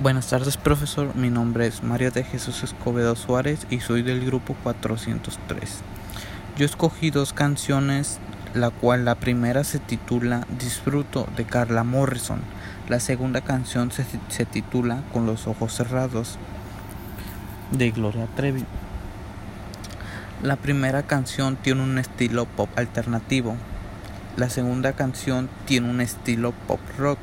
Buenas tardes, profesor. Mi nombre es María de Jesús Escobedo Suárez y soy del grupo 403. Yo escogí dos canciones, la cual la primera se titula Disfruto de Carla Morrison. La segunda canción se, se titula Con los ojos cerrados de Gloria Trevi. La primera canción tiene un estilo pop alternativo. La segunda canción tiene un estilo pop rock.